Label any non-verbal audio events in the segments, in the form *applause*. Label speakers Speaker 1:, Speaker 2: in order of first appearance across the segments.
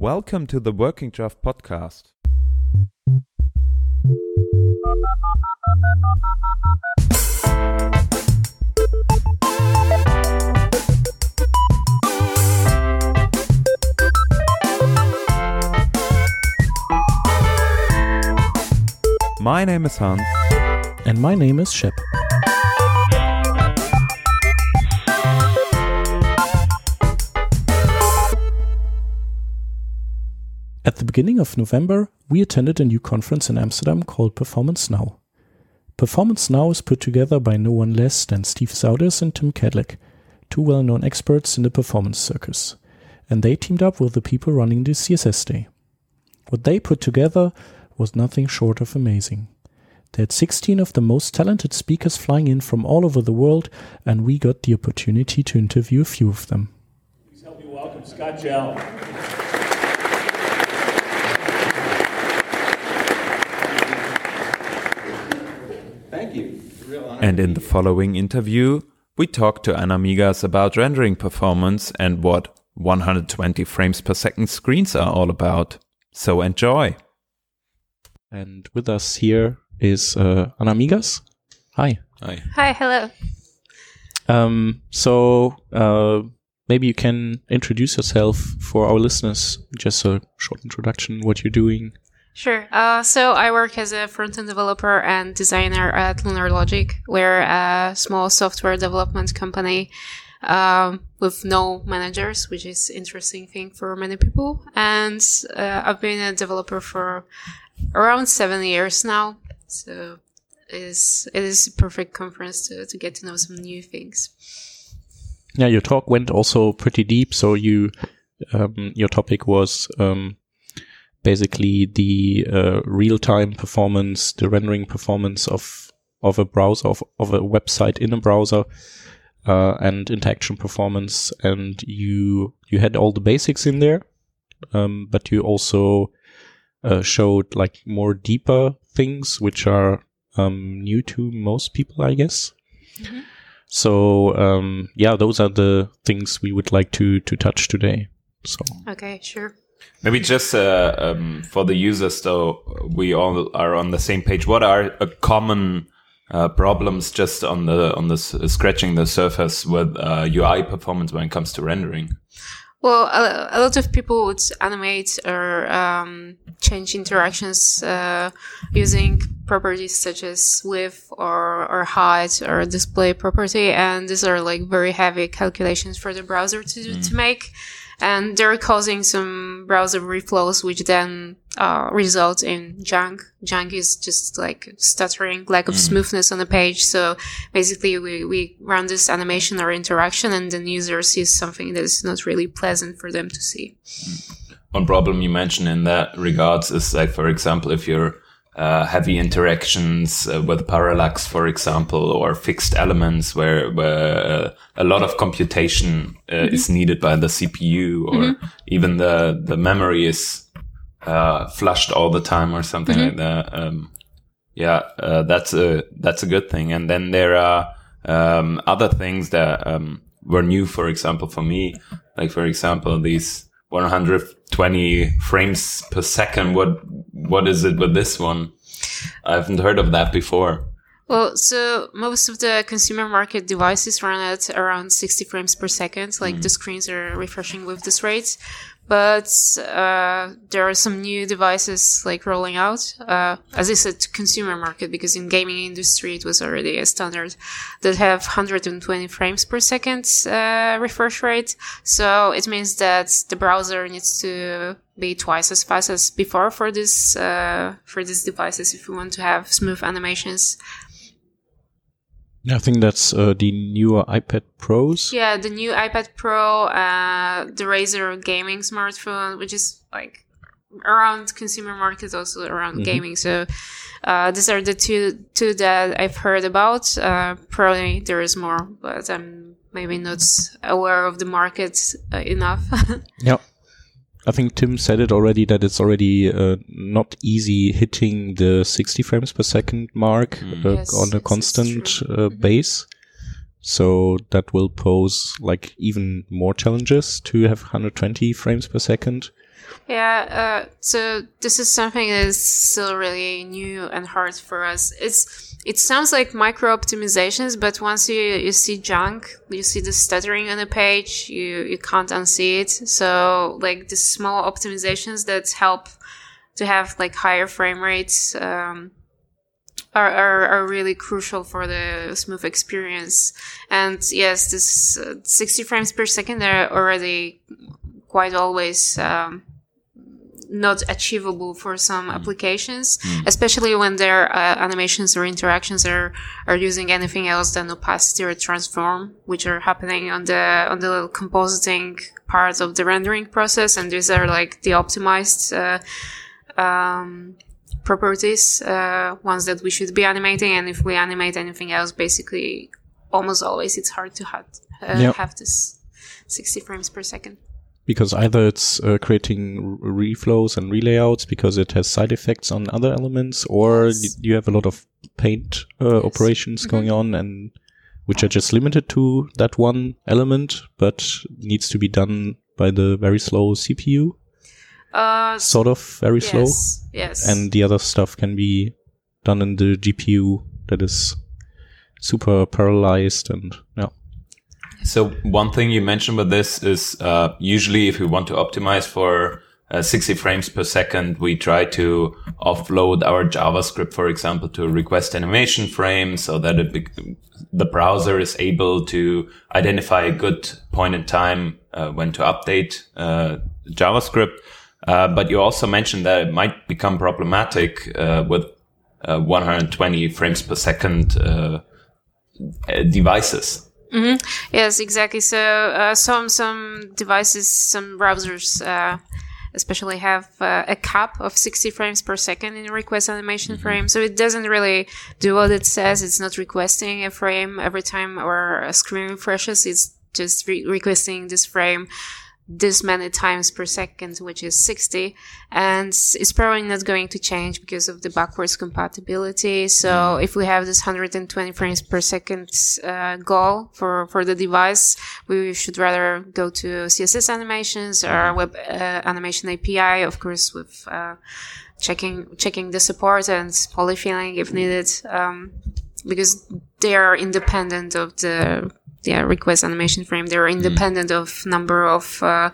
Speaker 1: Welcome to the Working Draft podcast. My name is Hans.
Speaker 2: And my name is Shep. Beginning of November, we attended a new conference in Amsterdam called Performance Now. Performance Now is put together by no one less than Steve Souders and Tim Kadlec, two well known experts in the performance circus, and they teamed up with the people running the CSS Day. What they put together was nothing short of amazing. They had 16 of the most talented speakers flying in from all over the world, and we got the opportunity to interview a few of them.
Speaker 3: Please help me welcome Scott Gell.
Speaker 4: Thank you.
Speaker 1: And in the following interview, we talk to Anna Migas about rendering performance and what 120 frames per second screens are all about. So enjoy.
Speaker 2: And with us here is uh, Anna Migas. Hi.
Speaker 4: Hi.
Speaker 5: Hi, hello.
Speaker 2: Um, so uh, maybe you can introduce yourself for our listeners. Just a short introduction, what you're doing.
Speaker 5: Sure. Uh, so I work as a front-end developer and designer at Lunar Logic. We're a small software development company um, with no managers, which is interesting thing for many people. And uh, I've been a developer for around seven years now. So it is it is a perfect conference to, to get to know some new things.
Speaker 2: Yeah, your talk went also pretty deep. So you, um, your topic was um, basically the uh, real-time performance, the rendering performance of of a browser of of a website in a browser, uh, and interaction performance. And you you had all the basics in there, um, but you also uh, showed like more deeper things, which are um, new to most people, I guess. So um, yeah, those are the things we would like to to touch today. So
Speaker 5: Okay, sure.
Speaker 1: Maybe just uh, um, for the users, though, we all are on the same page. What are uh, common uh, problems just on the on the scratching the surface with uh, UI performance when it comes to rendering?
Speaker 5: Well, a, a lot of people would animate or um, change interactions uh, using properties such as width or, or height or display property, and these are like very heavy calculations for the browser to to make, and they're causing some browser reflows, which then uh, result in jank. Jank is just like stuttering, lack of smoothness on the page. So basically, we, we run this animation or interaction, and the user sees something that is not really pleasant for them to see.
Speaker 1: One problem you mentioned in that regards is like, for example, if you're uh, heavy interactions uh, with parallax, for example, or fixed elements where, where uh, a lot of computation uh, is needed by the CPU or even the, the memory is uh, flushed all the time or something like that. Um, yeah, uh, that's a that's a good thing. And then there are um, other things that um, were new. For example, for me, like for example, these 120 frames per second. What what is it with this one? I haven't heard of that before.
Speaker 5: Well, so most of the consumer market devices run at around 60 frames per second. Like hmm. the screens are refreshing with this rate. But uh, there are some new devices like rolling out. Uh, as I said, consumer market because in gaming industry it was already a standard that have 120 frames per second uh, refresh rate. So it means that the browser needs to be twice as fast as before for this uh, for these devices if you want to have smooth animations.
Speaker 2: I think that's uh, the newer iPad Pros.
Speaker 5: Yeah, the new iPad Pro, uh, the Razer gaming smartphone, which is like around consumer market, also around gaming. So uh, these are the two two that I've heard about. Uh, probably there is more, but I'm maybe not aware of the market uh, enough. *laughs*
Speaker 2: Yeah. I think Tim said it already that it's already uh, not easy hitting the 60 frames per second mark uh,
Speaker 5: Yes,
Speaker 2: on a
Speaker 5: it's- it's
Speaker 2: constant
Speaker 5: true. Mm-hmm.
Speaker 2: uh, base. So that will pose like even more challenges to have 120 frames per second.
Speaker 5: Yeah, uh, so this is something that is still really new and hard for us. It's it sounds like micro optimizations, but once you you see jank, you see the stuttering on the page, you you can't unsee it. So like the small optimizations that help to have like higher frame rates um, are, are are really crucial for the smooth experience. And yes, this uh, 60 frames per second are already quite always. Um, not achievable for some applications, especially when their uh, animations or interactions are are using anything else than opacity or transform, which are happening on the on the little compositing part of the rendering process, and these are like the optimized. Uh, um, properties, uh, ones that we should be animating, and if we animate anything else, basically, almost always it's hard to have, uh,
Speaker 2: Yep.
Speaker 5: have this 60 frames per second.
Speaker 2: Because either it's uh, creating reflows and relayouts because it has side effects on other elements, or
Speaker 5: Yes.
Speaker 2: y- you have a lot of paint uh, operations
Speaker 5: Mm-hmm.
Speaker 2: going on and which are just limited to that one element, but needs to be done by the very slow CPU,
Speaker 5: Uh,
Speaker 2: sort of very slow,
Speaker 5: yes, yes.
Speaker 2: and the other stuff can be done in the GPU that is super parallelized and yeah.
Speaker 1: So one thing you mentioned with this is uh, usually if we want to optimize for uh, 60 frames per second, we try to offload our JavaScript, for example, to request animation frame so that bec the browser is able to identify a good point in time uh, when to update uh, JavaScript. Uh, but you also mentioned that it might become problematic uh, with uh, 120 frames per second uh, devices.
Speaker 5: Yes, exactly. So uh, some some devices, some browsers, uh, especially have uh, a cap of 60 frames per second in request animation frame. So it doesn't really do what it says. It's not requesting a frame every time or a screen refreshes. It's just re- requesting this frame this many times per second, which is 60. And it's probably not going to change because of the backwards compatibility. So if we have this 120 frames per second uh, goal for, for the device, we should rather go to CSS animations or web uh, animation API, of course, with uh, checking checking the support and polyfilling if needed, um, because they are independent of the yeah, request animation frame. They're independent of number of uh,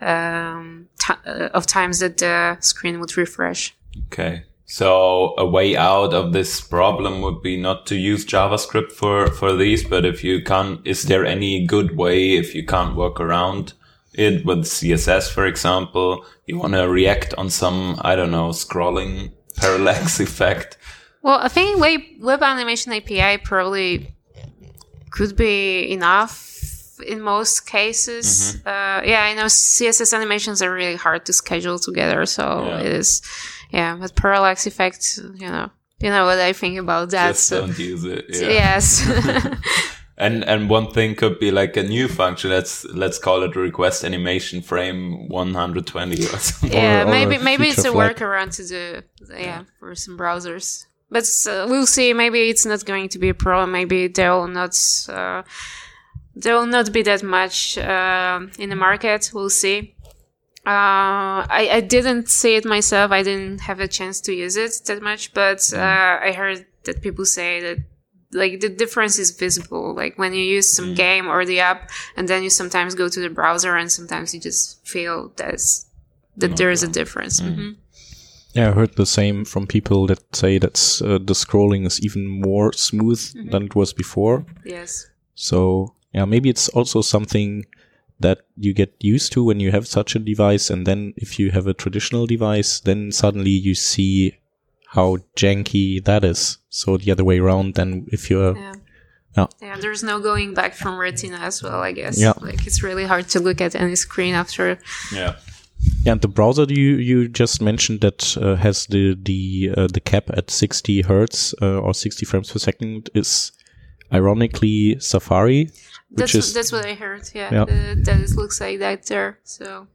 Speaker 5: um, uh, of times that the screen would refresh.
Speaker 1: Okay. So a way out of this problem would be not to use JavaScript for, for these, but if you can't, is there any good way if you can't work around it with CSS, for example, you want to react on some, I don't know, scrolling *laughs* parallax effect?
Speaker 5: Well, I think web, web animation API probably could be enough in most cases. Uh, yeah, I know CSS animations are really hard to schedule together, so
Speaker 1: Yeah.
Speaker 5: it is. Yeah, but parallax effect, you know, you know what I think about that.
Speaker 1: Just
Speaker 5: so
Speaker 1: don't use it. Yeah.
Speaker 5: yes, *laughs*
Speaker 1: And and one thing could be like a new function. Let's let's call it request animation frame 120 or something.
Speaker 5: yeah,
Speaker 2: or a
Speaker 5: maybe maybe it's a
Speaker 2: flag.
Speaker 5: workaround to do. Yeah, for some browsers. But uh, we'll see. Maybe it's not going to be a problem. Maybe there will not. Uh, there will not be that much uh, in the market. We'll see. Uh, I, I didn't see it myself. I didn't have a chance to use it that much, but uh, I heard that people say that like the difference is visible. Like when you use some game or the app, and then you sometimes go to the browser, and sometimes you just feel there's that there is a difference. hmm
Speaker 2: Yeah, I heard the same from people that say that uh, the scrolling is even more smooth than it was before.
Speaker 5: Yes.
Speaker 2: So yeah, maybe it's also something that you get used to when you have such a device, and then if you have a traditional device, then suddenly you see how janky that is. So the other way around than if you're
Speaker 5: Yeah.
Speaker 2: Yeah.
Speaker 5: Yeah, there's no going back from Retina as well, I guess.
Speaker 2: Yeah.
Speaker 5: Like it's really hard to look at any screen after.
Speaker 1: Yeah.
Speaker 2: Yeah, and the browser you you just mentioned that uh, has the the uh, the cap at 60 hertz uh, or 60 frames per second is ironically Safari, which
Speaker 5: That's
Speaker 2: is
Speaker 5: that's what I heard. Yeah,
Speaker 2: Yeah.
Speaker 5: Uh, that it looks like that there. So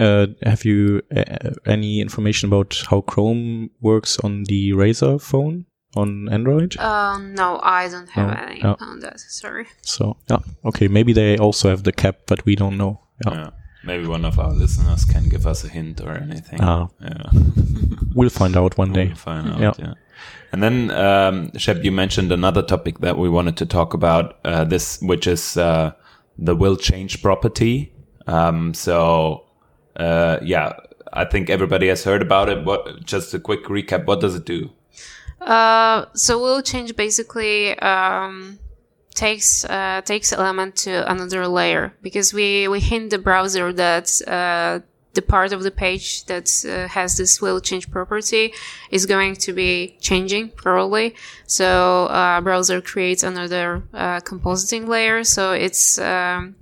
Speaker 2: uh, have you uh, any information about how Chrome works on the Razer phone on Android?
Speaker 5: uh, no, I don't have
Speaker 2: No,
Speaker 5: any
Speaker 2: no.
Speaker 5: on that. Sorry.
Speaker 2: So yeah, okay, maybe they also have the cap, but we don't know. Yeah.
Speaker 1: Yeah. Maybe one of our listeners can give us a hint or anything.
Speaker 2: Ah.
Speaker 1: Yeah.
Speaker 2: We'll find out one day.
Speaker 1: We'll find out.
Speaker 2: Yeah.
Speaker 1: Yeah. And then, um, Shep, you mentioned another topic that we wanted to talk about. Uh, this, which is uh, the will change property. Um, so, uh, yeah, I think everybody has heard about it. What? Just a quick recap. What does it do?
Speaker 5: Uh, so will change basically um, takes uh, takes element to another layer because we we hint the browser that uh, the part of the page that uh, has this will change property is going to be changing probably. So uh, browser creates another uh, compositing layer. So it's um,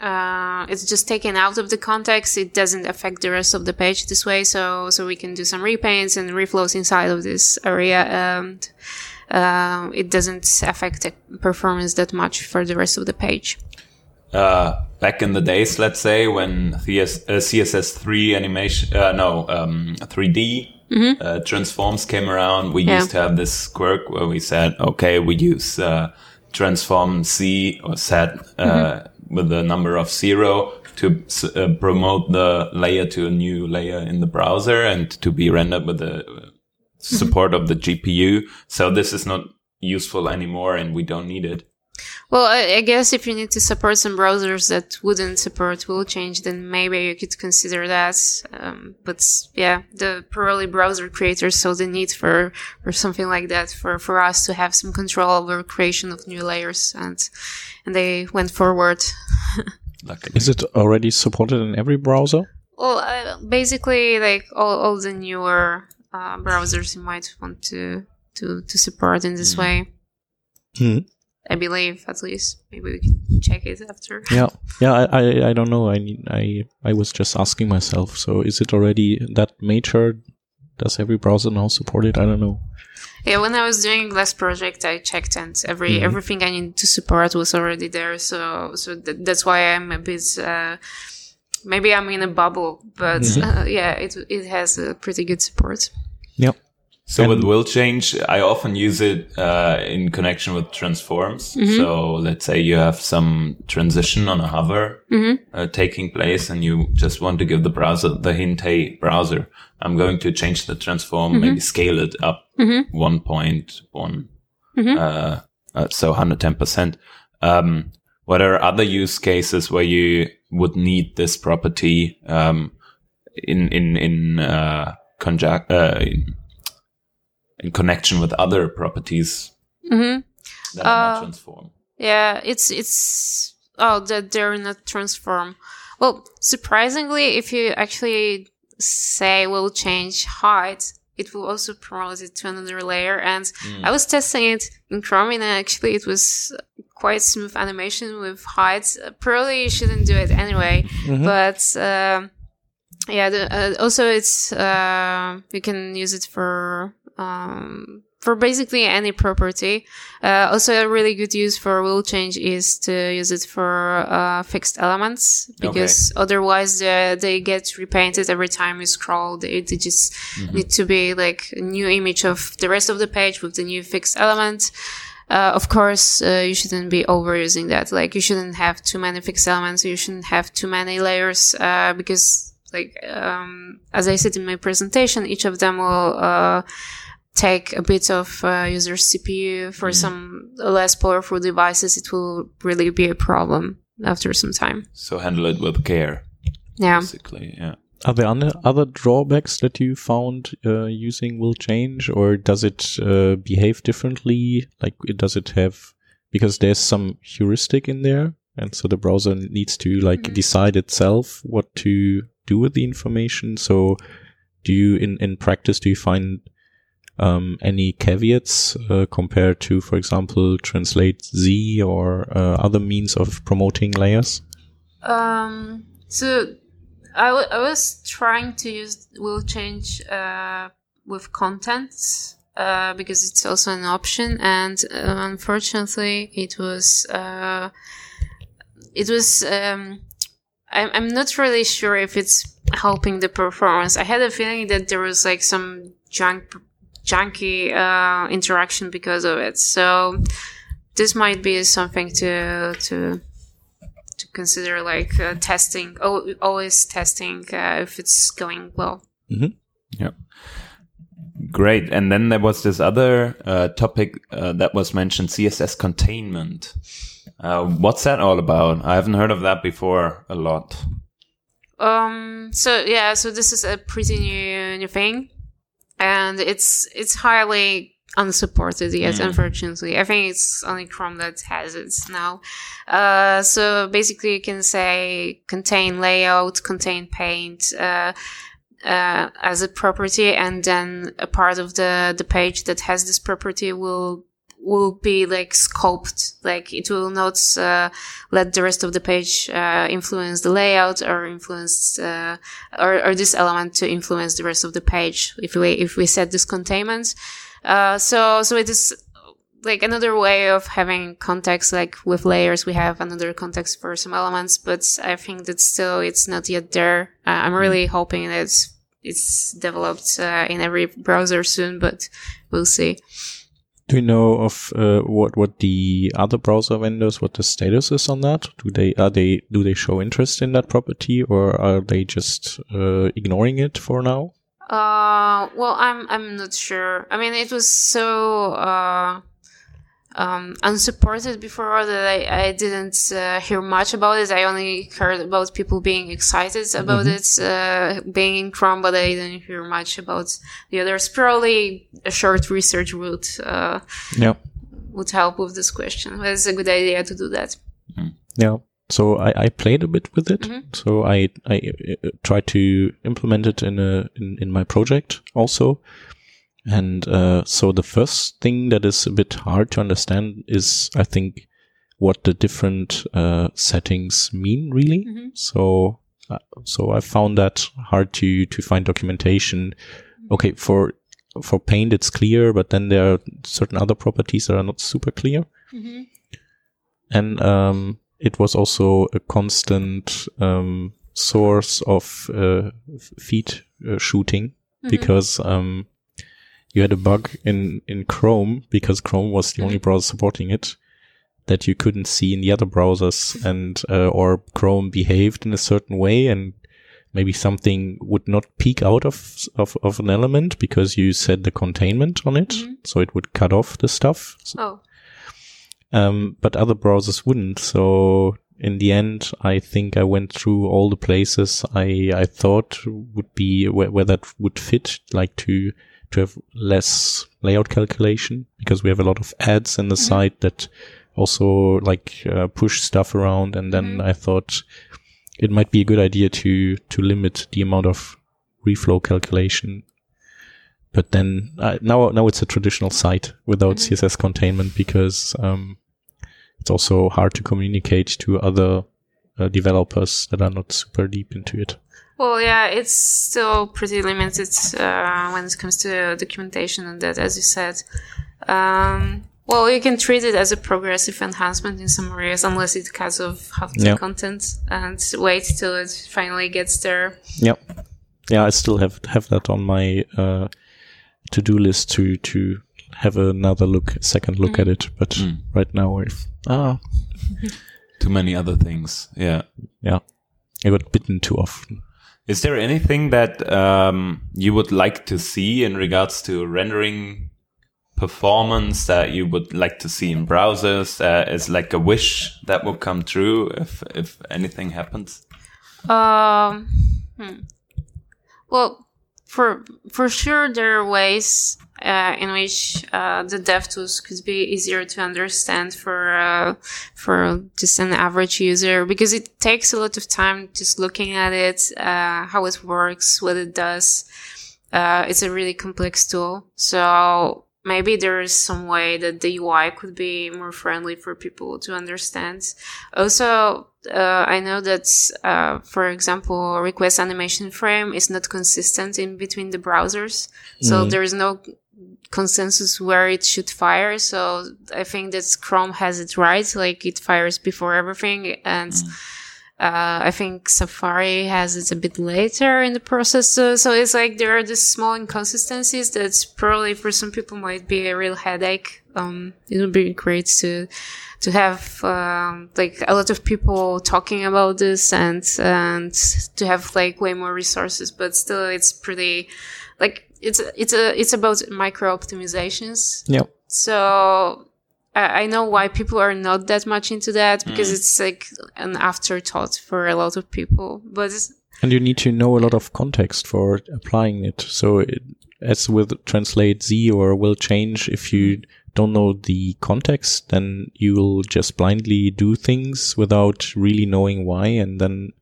Speaker 5: uh, it's just taken out of the context. It doesn't affect the rest of the page this way. So, so we can do some repaints and reflows inside of this area. And, uh, it doesn't affect the performance that much for the rest of the page.
Speaker 1: Uh, back in the days, let's say when CS, uh, CSS3 animation, uh, no, um, 3D uh, transforms came around, we
Speaker 5: Yeah.
Speaker 1: used to have this quirk where we said, okay, we use uh, transform C or set uh, with the number of zero to uh, promote the layer to a new layer in the browser and to be rendered with the uh, *laughs* support of the GPU. So this is not useful anymore and we don't need it.
Speaker 5: Well, I, I guess if you need to support some browsers that wouldn't support will change, then maybe you could consider that. Um, but yeah, the probably browser creators saw the need for, for something like that for, for us to have some control over creation of new layers and, and they went forward. *laughs*
Speaker 1: Luckily.
Speaker 2: Is it already supported in every browser?
Speaker 5: Well, uh, basically, like all, all the newer uh, browsers you might want to, to, to support in this way.
Speaker 2: Hmm.
Speaker 5: I believe, at least. Maybe we can check it after. *laughs*
Speaker 2: Yeah, yeah. I, I, I don't know. I need. I, I was just asking myself. So is it already that major? Does every browser now support it? I don't know.
Speaker 5: Yeah, when I was doing last project, I checked and every
Speaker 2: Mm-hmm.
Speaker 5: everything I needed to support was already there. So so th- that's why I'm a bit. Uh, maybe I'm in a bubble, but
Speaker 2: Mm-hmm.
Speaker 5: uh, yeah, it it has a pretty good support.
Speaker 2: Yep.
Speaker 1: So
Speaker 2: And-
Speaker 1: with will change, I often use it uh, in connection with transforms. So let's say you have some transition on a hover uh, taking place, and you just want to give the browser the hint, "Hey, browser, I'm going to change the transform, maybe scale it up one point one, uh, uh, so 110 percent." Um, what are other use cases where you would need this property um, in in in uh, conjunct? Uh, in, in connection with other properties
Speaker 5: hmm
Speaker 1: that are not
Speaker 5: Uh,
Speaker 1: transform.
Speaker 5: Yeah, it's it's oh that they're not transform. Well, surprisingly, if you actually say we'll change height, it will also promote it to another layer. And I was testing it in Chrome, and actually it was quite smooth animation with height. Uh, Probably you shouldn't do it anyway, but. Um, yeah, the, uh, also it's uh, you can use it for um, for basically any property. Uh, also, a really good use for will change is to use it for uh, fixed elements because otherwise they, they get repainted every time you scroll. They, they just need to be like a new image of the rest of the page with the new fixed element. Uh, of course, uh, you shouldn't be overusing that. Like, you shouldn't have too many fixed elements. You shouldn't have too many layers, uh, because, like, um, as I said in my presentation, each of them will, uh, take a bit of, uh, user CPU. For some less powerful devices, it will really be a problem after some time.
Speaker 1: So handle it with care,
Speaker 5: Yeah.
Speaker 1: basically. Yeah.
Speaker 2: Are there other, other drawbacks that you found uh, using will change, or does it uh, behave differently? Like, does it have because there's some heuristic in there, and so the browser needs to like
Speaker 5: Mhm.
Speaker 2: decide itself what to do with the information. So, do you in in practice do you find um, any caveats uh, compared to, for example, translate Z or uh, other means of promoting layers?
Speaker 5: Um, so I, I was trying to use will change uh, with content uh, because it's also an option, and uh, unfortunately, it was uh, it was. Um, I'm I'm not really sure if it's helping the performance. I had a feeling that there was like some jank junky uh, interaction because of it. So this might be something to to to consider like uh, testing, al- always testing uh, if it's going well. Mm-hmm.
Speaker 1: Yeah. Great. And then there was this other uh, topic uh, that was mentioned, CSS containment. Uh, what's that all about? I haven't heard of that before a lot.
Speaker 5: Um. So yeah. So this is a pretty new new thing, and it's it's highly unsupported yet. Unfortunately, I think it's only Chrome that has it now. Uh. So basically, you can say contain layout, contain paint. Uh. Uh, as a property, and then a part of the the page that has this property will will be like scoped. Like it will not uh, let the rest of the page uh, influence the layout or influence uh, or, or this element to influence the rest of the page if we if we set this containment. Uh, so so it is like another way of having context. Like with layers, we have another context for some elements, but I think that still it's not yet there. Uh, I'm really hoping that it's, it's developed uh, in every browser soon, but we'll see.
Speaker 2: Do you know of uh, what what the other browser vendors what the status is on that? Do they are they do they show interest in that property or are they just uh, ignoring it for now?
Speaker 5: Uh, well, I'm I'm not sure. I mean, it was so uh, um, unsupported before that I, I didn't uh, hear much about it. I only heard about people being excited about it uh, being in Chrome, but I didn't hear much about the others. Probably a short research would uh,
Speaker 2: Yeah.
Speaker 5: would help with this question. But it's a good idea to do that.
Speaker 2: Yeah. So I, I played a bit with it. So I I uh, tried to implement it in a in, in my project also. And uh, so the first thing that is a bit hard to understand is I think what the different uh, settings mean really. So uh, so I found that hard to to find documentation. Okay, for for paint it's clear, but then there are certain other properties that are not super clear. And um, it was also a constant um, source of uh, feed uh, shooting because um, you had a bug in in Chrome because Chrome was the only browser supporting it that you couldn't see in the other browsers and uh, or Chrome behaved in a certain way and maybe something would not peek out of of, of an element because you set the containment on it. So it would cut off the stuff.
Speaker 5: Oh,
Speaker 2: um, but other browsers wouldn't. So in the end, I think I went through all the places I, I thought would be where, where that would fit, like to, to have less layout calculation because we have a lot of ads in the site that also like uh, push stuff around. And then I thought it might be a good idea to, to limit the amount of reflow calculation. But then uh, now, now it's a traditional site without CSS containment because, um, it's also hard to communicate to other uh, developers that are not super deep into it.
Speaker 5: Well, yeah, it's still pretty limited uh, when it comes to documentation and that, as you said. Um, well, you can treat it as a progressive enhancement in some areas, unless it cuts off half the
Speaker 2: Yeah.
Speaker 5: content and wait till it finally gets there.
Speaker 2: Yep. Yeah, I still have have that on my uh, to do list to to have another look, second look at it. But right now, if ah,
Speaker 1: Too many other things. Yeah.
Speaker 2: yeah, I got bitten too often.
Speaker 1: Is there anything that um, you would like to see in regards to rendering performance that you would like to see in browsers? Uh, is like a wish that will come true if if anything happens?
Speaker 5: Um, hmm. Well, for for sure, there are ways uh, in which uh, the dev tools could be easier to understand for uh, for just an average user because it takes a lot of time just looking at it, uh, how it works, what it does. Uh, it's a really complex tool, so maybe there is some way that the UI could be more friendly for people to understand. Also, uh, I know that, uh, for example, request animation frame is not consistent in between the browsers. So there is no consensus where it should fire. So I think that Chrome has it right. Like it fires before everything. And, uh, I think Safari has it a bit later in the process. So, so it's like there are these small inconsistencies that probably for some people might be a real headache. um, it would be great to to have um, like a lot of people talking about this and and to have like way more resources. But still, it's pretty like it's it's a it's about micro optimizations.
Speaker 2: Yeah.
Speaker 5: So I, I know why people are not that much into that because
Speaker 2: Mm.
Speaker 5: it's like an afterthought for a lot of people. But
Speaker 2: And you need to know a lot of context for applying it. So it, as with translate Z or will change, if you don't know the context, then you will just blindly do things without really knowing why. And then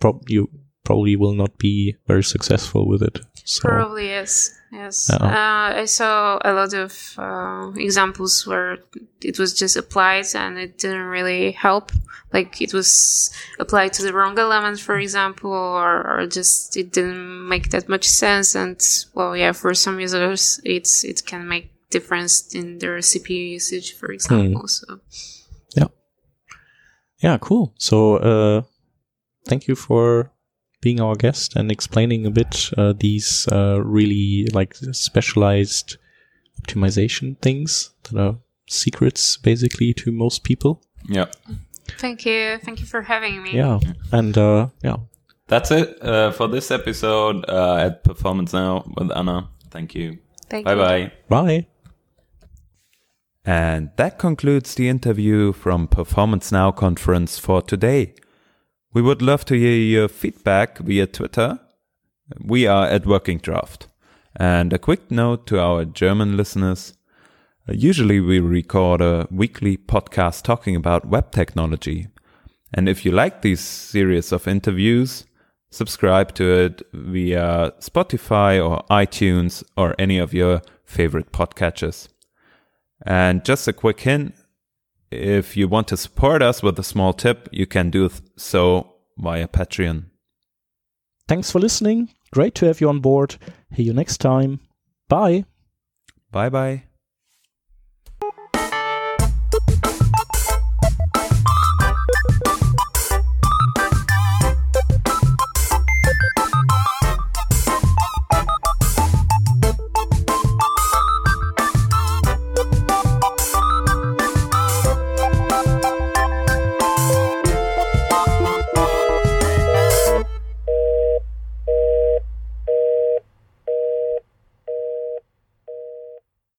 Speaker 2: prob- you probably will not be very successful with it. So
Speaker 5: Probably yes, yes. Uh, I saw a lot of uh, examples where it was just applied and it didn't really help. Like it was applied to the wrong element, for example, or, or just it didn't make that much sense. And well, yeah, for some users, it's it can make difference in their CPU usage, for example. So
Speaker 2: yeah, cool. So, uh, thank you for being our guest and explaining a bit uh, these uh, really like specialized optimization things that are secrets basically to most people.
Speaker 1: Yeah.
Speaker 5: thank you, thank you for having me.
Speaker 2: Yeah, and uh, yeah,
Speaker 1: That's it uh, for this episode uh, at Performance Now with Anna. Thank you.
Speaker 5: Thank
Speaker 1: Bye
Speaker 5: you.
Speaker 1: bye.
Speaker 2: bye.
Speaker 6: And that concludes the interview from Performance Now conference for today. We would love to hear your feedback via Twitter. We are at Working Draft. And a quick note to our German listeners. Uh, Usually we record a weekly podcast talking about web technology. And if you like these series of interviews, subscribe to it via Spotify or iTunes or any of your favorite podcatchers. And just a quick hint if you want to support us with a small tip, you can do so via Patreon.
Speaker 2: Thanks for listening. Great to have you on board. See you next time. Bye.
Speaker 6: Bye bye.